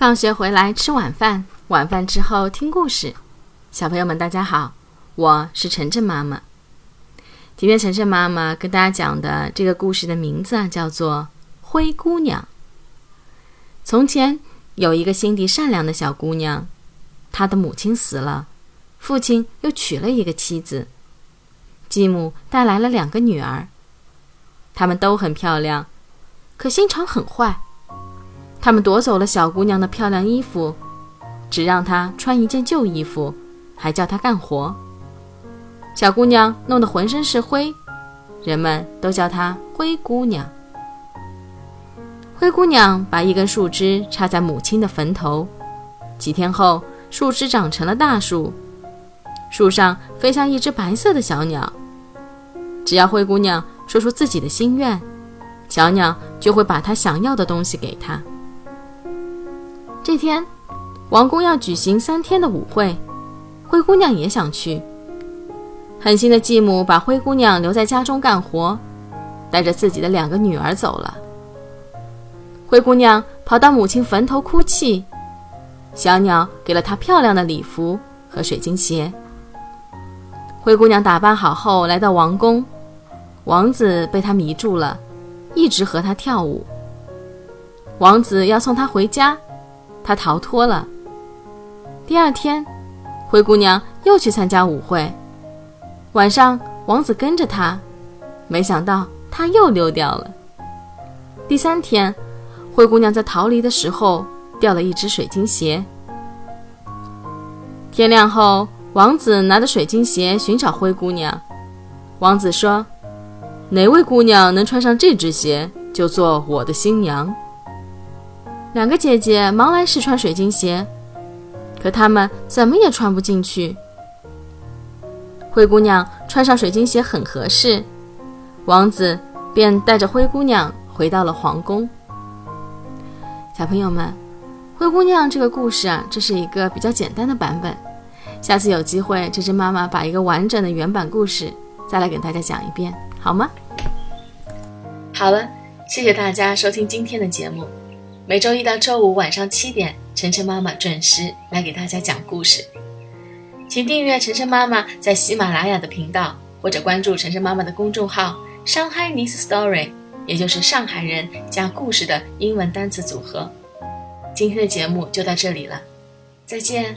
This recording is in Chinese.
放学回来吃晚饭，晚饭之后听故事。小朋友们，大家好，我是晨晨妈妈。今天晨晨妈妈跟大家讲的这个故事的名字啊，叫做《灰姑娘》。从前有一个心地善良的小姑娘，她的母亲死了，父亲又娶了一个妻子，继母带来了两个女儿，她们都很漂亮，可心肠很坏。他们夺走了小姑娘的漂亮衣服，只让她穿一件旧衣服，还叫她干活。小姑娘弄得浑身是灰，人们都叫她灰姑娘。灰姑娘把一根树枝插在母亲的坟头，几天后，树枝长成了大树，树上飞下一只白色的小鸟。只要灰姑娘说出自己的心愿，小鸟就会把她想要的东西给她。这天，王宫要举行三天的舞会，灰姑娘也想去。狠心的继母把灰姑娘留在家中干活，带着自己的两个女儿走了。灰姑娘跑到母亲坟头哭泣，小鸟给了她漂亮的礼服和水晶鞋。灰姑娘打扮好后来到王宫，王子被她迷住了，一直和她跳舞。王子要送她回家。她逃脱了。第二天，灰姑娘又去参加舞会。晚上，王子跟着她，没想到她又溜掉了。第三天，灰姑娘在逃离的时候掉了一只水晶鞋。天亮后，王子拿着水晶鞋寻找灰姑娘。王子说：“哪位姑娘能穿上这只鞋，就做我的新娘。”两个姐姐忙来试穿水晶鞋，可她们怎么也穿不进去。灰姑娘穿上水晶鞋很合适，王子便带着灰姑娘回到了皇宫。小朋友们，灰姑娘这个故事啊，这是一个比较简单的版本。下次有机会，这只妈妈把一个完整的原版故事再来给大家讲一遍，好吗？好了，谢谢大家收听今天的节目。每周一到周五晚上七点，晨晨妈妈准时来给大家讲故事。请订阅晨晨妈妈在喜马拉雅的频道，或者关注晨晨妈妈的公众号“上海 Nice Story”，也就是上海人加故事的英文单词组合。今天的节目就到这里了，再见。